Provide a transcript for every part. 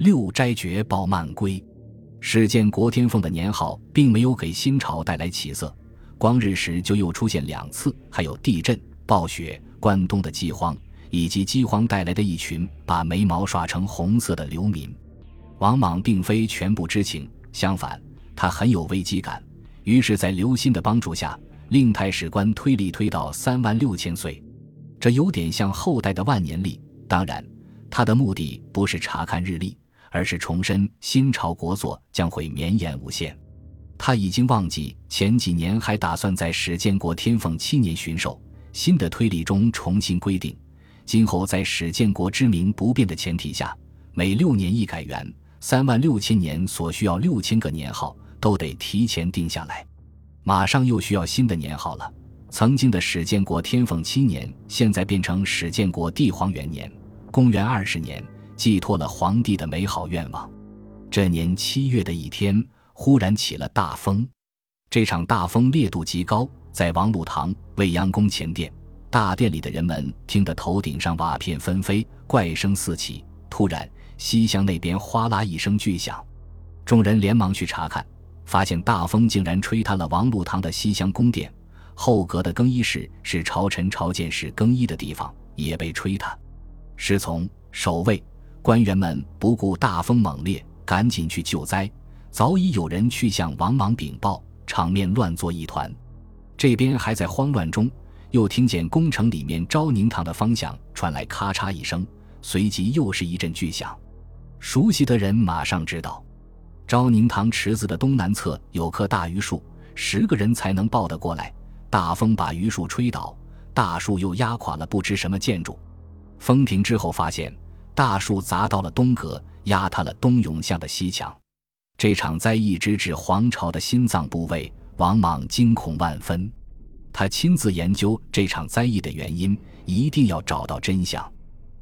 六斋爵报慢归。始建国天凤的年号并没有给新朝带来起色，光日时就又出现两次，还有地震、暴雪、关东的饥荒，以及饥荒带来的一群把眉毛刷成红色的流民。王莽并非全部知情，相反，他很有危机感，于是，在刘歆的帮助下，令太史官推历推到三万六千岁，这有点像后代的万年历。当然，他的目的不是查看日历。而是重申新朝国祚将会绵延无限。他已经忘记前几年还打算在始建国天凤七年巡狩。新的推理中重新规定，今后在始建国之名不变的前提下，每六年一改元，三万六千年所需要六千个年号都得提前定下来。马上又需要新的年号了。曾经的始建国天凤七年，现在变成始建国帝皇元年，公元二十年。寄托了皇帝的美好愿望。这年七月的一天，忽然起了大风。这场大风烈度极高，在王禄堂未央宫前殿，大殿里的人们听得头顶上瓦片纷飞，怪声四起。突然，西厢那边哗啦一声巨响，众人连忙去查看，发现大风竟然吹塌了王禄堂的西厢宫殿。后阁的更衣室是朝臣朝见时更衣的地方，也被吹塌。侍从、守卫。官员们不顾大风猛烈，赶紧去救灾。早已有人去向王莽禀报，场面乱作一团。这边还在慌乱中，又听见宫城里面昭宁堂的方向传来咔嚓一声，随即又是一阵巨响。熟悉的人马上知道，昭宁堂池子的东南侧有棵大榆树，十个人才能抱得过来。大风把榆树吹倒，大树又压垮了不知什么建筑。风停之后，发现。大树砸到了东阁，压塌了东永巷的西墙。这场灾疫直指皇朝的心脏部位，王莽惊恐万分。他亲自研究这场灾异的原因，一定要找到真相。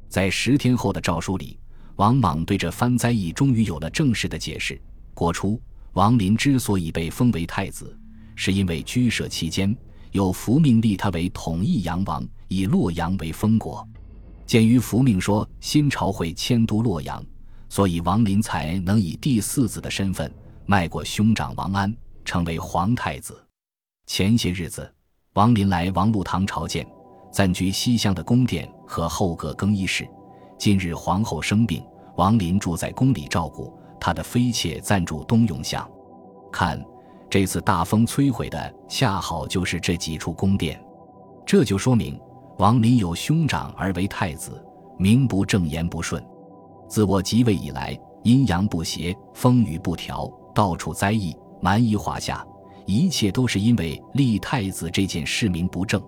在十天后的诏书里，王莽对这番灾异终于有了正式的解释。国初，王林之所以被封为太子，是因为居舍期间有福命立他为统一阳王，以洛阳为封国。鉴于福命说新朝会迁都洛阳，所以王林才能以第四子的身份迈过兄长王安，成为皇太子。前些日子，王林来王禄堂朝见，暂居西厢的宫殿和后阁更衣室。今日皇后生病，王林住在宫里照顾，他的妃妾暂住东永巷。看，这次大风摧毁的恰好就是这几处宫殿，这就说明。王林有兄长而为太子，名不正言不顺。自我即位以来，阴阳不协，风雨不调，到处灾异，蛮夷华夏，一切都是因为立太子这件事名不正。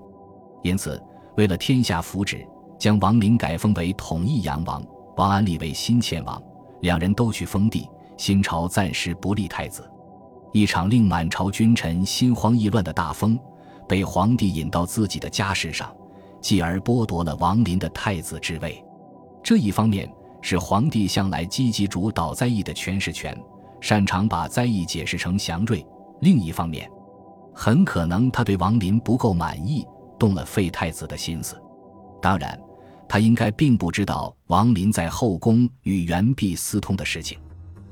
因此，为了天下福祉，将王林改封为统一阳王，王安立为新迁王，两人都去封地。新朝暂时不立太子。一场令满朝君臣心慌意乱的大风，被皇帝引到自己的家事上。继而剥夺了王林的太子之位，这一方面是皇帝向来积极主导灾异的诠释权，擅长把灾异解释成祥瑞；另一方面，很可能他对王林不够满意，动了废太子的心思。当然，他应该并不知道王林在后宫与元弼私通的事情，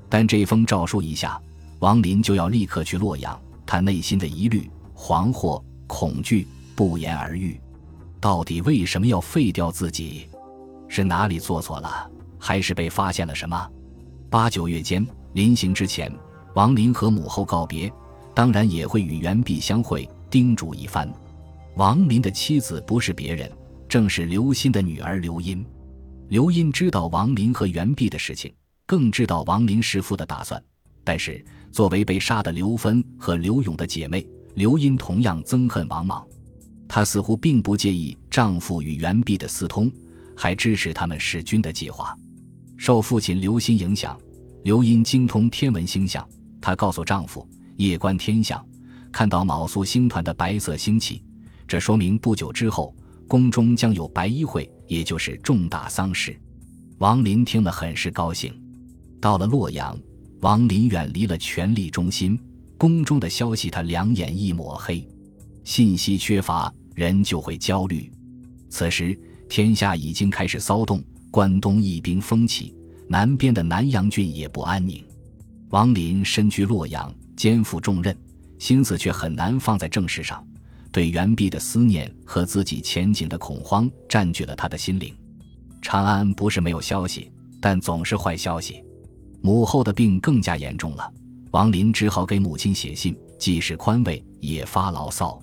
但这封诏书一下，王林就要立刻去洛阳，他内心的疑虑、惶惑、恐惧不言而喻。到底为什么要废掉自己？是哪里做错了，还是被发现了什么？八九月间临行之前，王林和母后告别，当然也会与袁弼相会，叮嘱一番。王林的妻子不是别人，正是刘歆的女儿刘英。刘英知道王林和袁碧的事情，更知道王林弑父的打算。但是，作为被杀的刘芬和刘勇的姐妹，刘英同样憎恨王莽。她似乎并不介意丈夫与袁弼的私通，还支持他们弑君的计划。受父亲刘歆影响，刘英精通天文星象。她告诉丈夫，夜观天象，看到卯宿星团的白色星气，这说明不久之后宫中将有白衣会，也就是重大丧事。王林听了很是高兴。到了洛阳，王林远离了权力中心，宫中的消息他两眼一抹黑，信息缺乏。人就会焦虑。此时天下已经开始骚动，关东义兵蜂起，南边的南阳郡也不安宁。王林身居洛阳，肩负重任，心思却很难放在正事上。对袁弼的思念和自己前景的恐慌占据了他的心灵。长安不是没有消息，但总是坏消息。母后的病更加严重了，王林只好给母亲写信，既是宽慰，也发牢骚。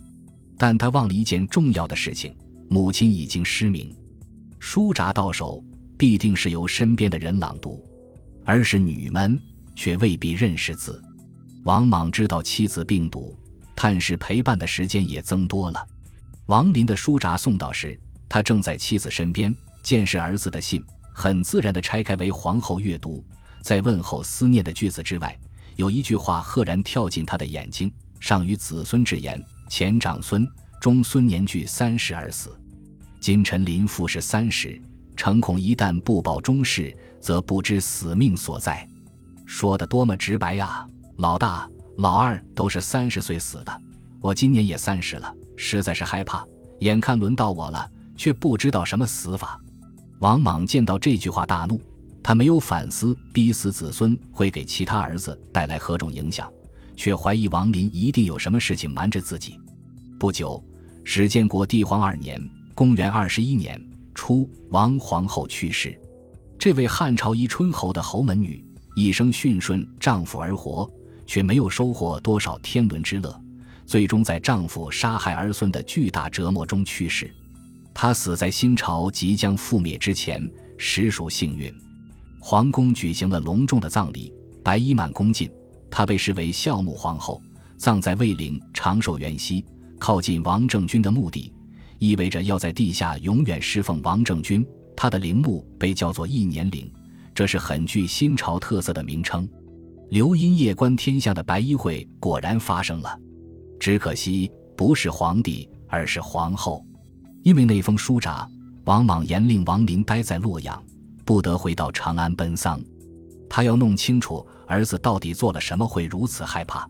但他忘了一件重要的事情：母亲已经失明。书札到手，必定是由身边的人朗读，而是女们却未必认识字。王莽知道妻子病笃，探视陪伴的时间也增多了。王林的书札送到时，他正在妻子身边，见是儿子的信，很自然地拆开为皇后阅读。在问候思念的句子之外，有一句话赫然跳进他的眼睛：“上与子孙之言，前长孙、中孙年俱三十而死。今臣临复是三十，诚恐一旦不保终世，则不知死命所在。”说的多么直白呀！老大、老二都是三十岁死的，我今年也三十了，实在是害怕。眼看轮到我了，却不知道什么死法。王莽见到这句话大怒。他没有反思逼死子孙会给其他儿子带来何种影响，却怀疑王林一定有什么事情瞒着自己。不久，史建国帝皇二年（公元二十一年）初，王皇后去世。这位汉朝宜春侯的侯门女，一生驯顺丈夫而活，却没有收获多少天伦之乐，最终在丈夫杀害儿孙的巨大折磨中去世。她死在新朝即将覆灭之前，实属幸运。皇宫举行了隆重的葬礼，白衣满宫进，她被视为孝穆皇后，葬在魏陵长寿元西，靠近王政君的墓地，意味着要在地下永远侍奉王政君。她的陵墓被叫做一年陵，这是很具新朝特色的名称。刘因夜观天象的白衣会果然发生了，只可惜不是皇帝，而是皇后，因为那封书札，王莽严令王林待在洛阳。不得回到长安奔丧，他要弄清楚儿子到底做了什么，会如此害怕。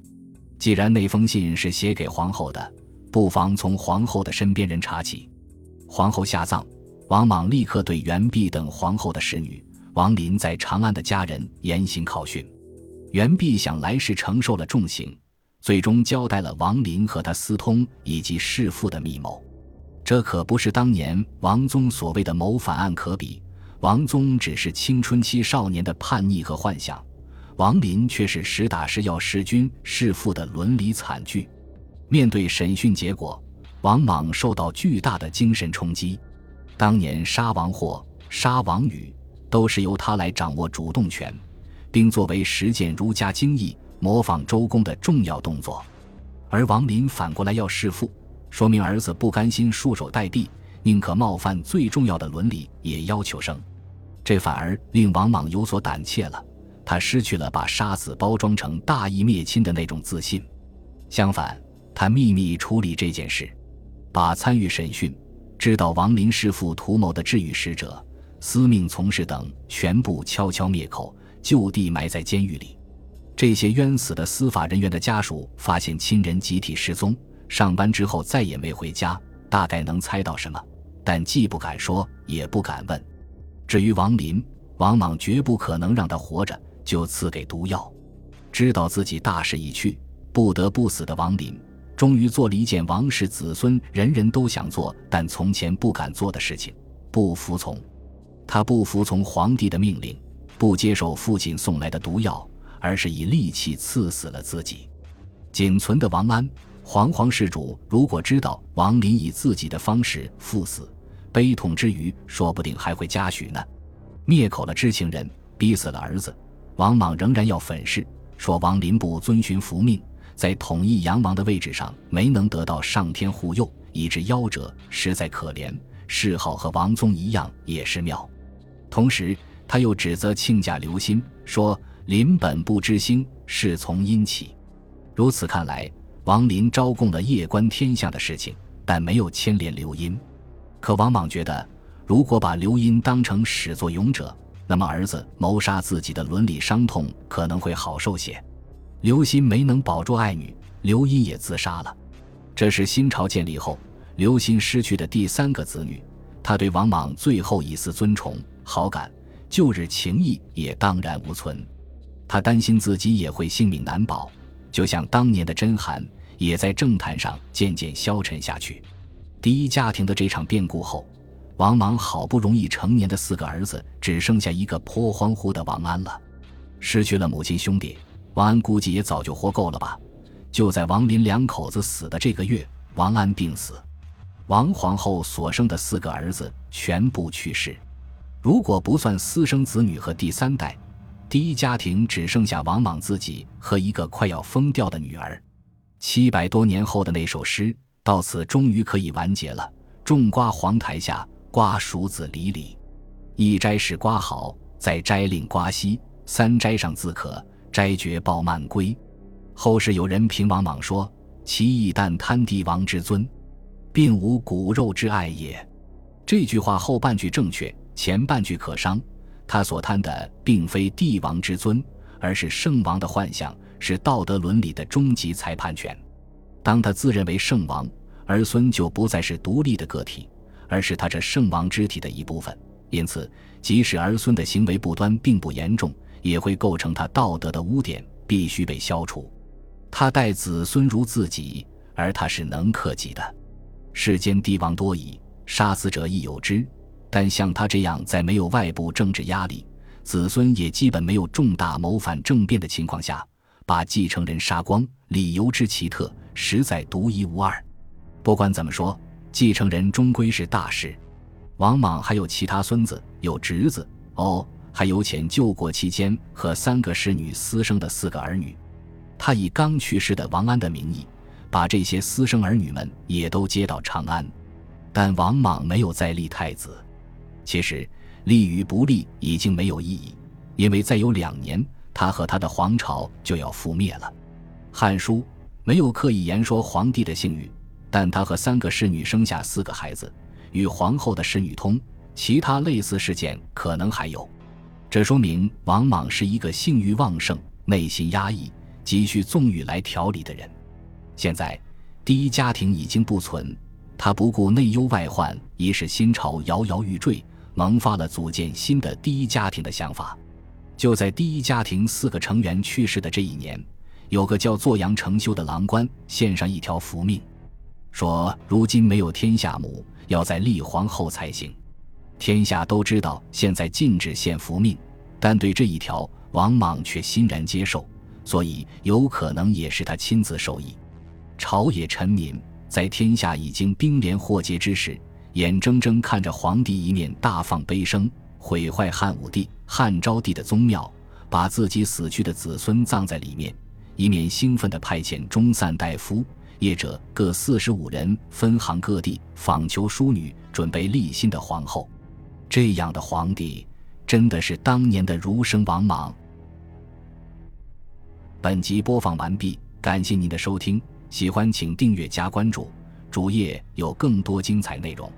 既然那封信是写给皇后的，不妨从皇后的身边人查起。皇后下葬，王莽立刻对袁弼等皇后的侍女、王林在长安的家人严刑拷讯。袁弼想来世承受了重刑，最终交代了王林和他私通以及弑父的密谋。这可不是当年王宗所谓的谋反案可比。王宗只是青春期少年的叛逆和幻想，王林却是实打实要弑君弑父的伦理惨剧。面对审讯结果，王莽受到巨大的精神冲击。当年杀王霍、杀王宇，都是由他来掌握主动权，并作为实践儒家经义、模仿周公的重要动作。而王林反过来要弑父，说明儿子不甘心束手待毙。宁可冒犯最重要的伦理，也要求生，这反而令王莽有所胆怯了。他失去了把杀死包装成大义灭亲的那种自信。相反，他秘密处理这件事，把参与审讯、知道王林弑父图谋的治愈使者、司命从事等全部悄悄灭口，就地埋在监狱里。这些冤死的司法人员的家属发现亲人集体失踪，上班之后再也没回家，大概能猜到什么。但既不敢说，也不敢问。至于王林，王莽绝不可能让他活着，就赐给毒药。知道自己大势已去，不得不死的王林，终于做了一件王室子孙人人都想做但从前不敢做的事情——不服从。他不服从皇帝的命令，不接受父亲送来的毒药，而是以利器刺死了自己。仅存的王安，惶惶世主如果知道王林以自己的方式赴死，悲痛之余，说不定还会嘉许呢。灭口了知情人，逼死了儿子，王莽仍然要粉饰，说王林不遵循福命，在统一阳王的位置上没能得到上天护佑，以致夭折，实在可怜。谥号和王宗一样，也是庙。同时，他又指责亲家刘歆，说林本不知兴，是从阴起。如此看来，王林招供了夜观天象的事情，但没有牵连刘因。可王莽觉得，如果把刘因当成始作俑者，那么儿子谋杀自己的伦理伤痛可能会好受些。刘歆没能保住爱女，刘因也自杀了。这是新朝建立后刘歆失去的第三个子女。他对王莽最后一丝尊崇好感，旧日情谊也荡然无存。他担心自己也会性命难保，就像当年的甄邯，也在政坛上渐渐消沉下去。第一家庭的这场变故后，王莽好不容易成年的四个儿子，只剩下一个颇荒乎的王安了。失去了母亲兄弟，王安估计也早就活够了吧。就在王林两口子死的这个月，王安病死，王皇后所生的四个儿子全部去世。如果不算私生子女和第三代，第一家庭只剩下王莽自己和一个快要疯掉的女儿。七百多年后的那首诗，到此终于可以完结了。种瓜黄台下，瓜熟子离离。一摘是瓜好，再摘令瓜稀。三摘上自可，摘绝报慢归。后世有人评王莽说：“其义但贪帝王之尊，并无骨肉之爱也。”这句话后半句正确。前半句可商，他所贪的并非帝王之尊，而是圣王的幻想，是道德伦理的终极裁判权。当他自认为圣王，儿孙就不再是独立的个体，而是他这圣王之体的一部分。因此，即使儿孙的行为不端并不严重，也会构成他道德的污点，必须被消除。他待子孙如自己，而他是能克己的。世间帝王多矣，杀死者亦有之。但像他这样，在没有外部政治压力，子孙也基本没有重大谋反政变的情况下，把继承人杀光，理由之奇特，实在独一无二。不管怎么说，继承人终归是大事。王莽还有其他孙子，有侄子，哦，还有遣救国期间和三个侍女私生的四个儿女。他以刚去世的王安的名义，把这些私生儿女们也都接到长安。但王莽没有再立太子。其实，立与不立已经没有意义，因为再有两年，他和他的皇朝就要覆灭了。《汉书》没有刻意言说皇帝的姓誉，但他和三个侍女生下四个孩子，与皇后的侍女通。其他类似事件可能还有，这说明王莽是一个性欲旺盛、内心压抑、急需纵欲来调理的人。现在，第一家庭已经不存，他不顾内忧外患，已使新朝摇摇欲坠。萌发了组建新的第一家庭的想法。就在第一家庭四个成员去世的这一年，有个叫做杨成修的郎官献上一条福命，说如今没有天下母，要在立皇后才行。天下都知道现在禁止献符命，但对这一条，王莽却欣然接受，所以有可能也是他亲自授意。朝野臣民在天下已经兵连祸结之时。眼睁睁看着皇帝一面大放悲声，毁坏汉武帝、汉昭帝的宗庙，把自己死去的子孙葬在里面，一面兴奋地派遣中散大夫、业者各四十五人分行各地访求淑女，准备立新的皇后。这样的皇帝，真的是当年的儒生王莽。本集播放完毕，感谢您的收听，喜欢请订阅加关注，主页有更多精彩内容。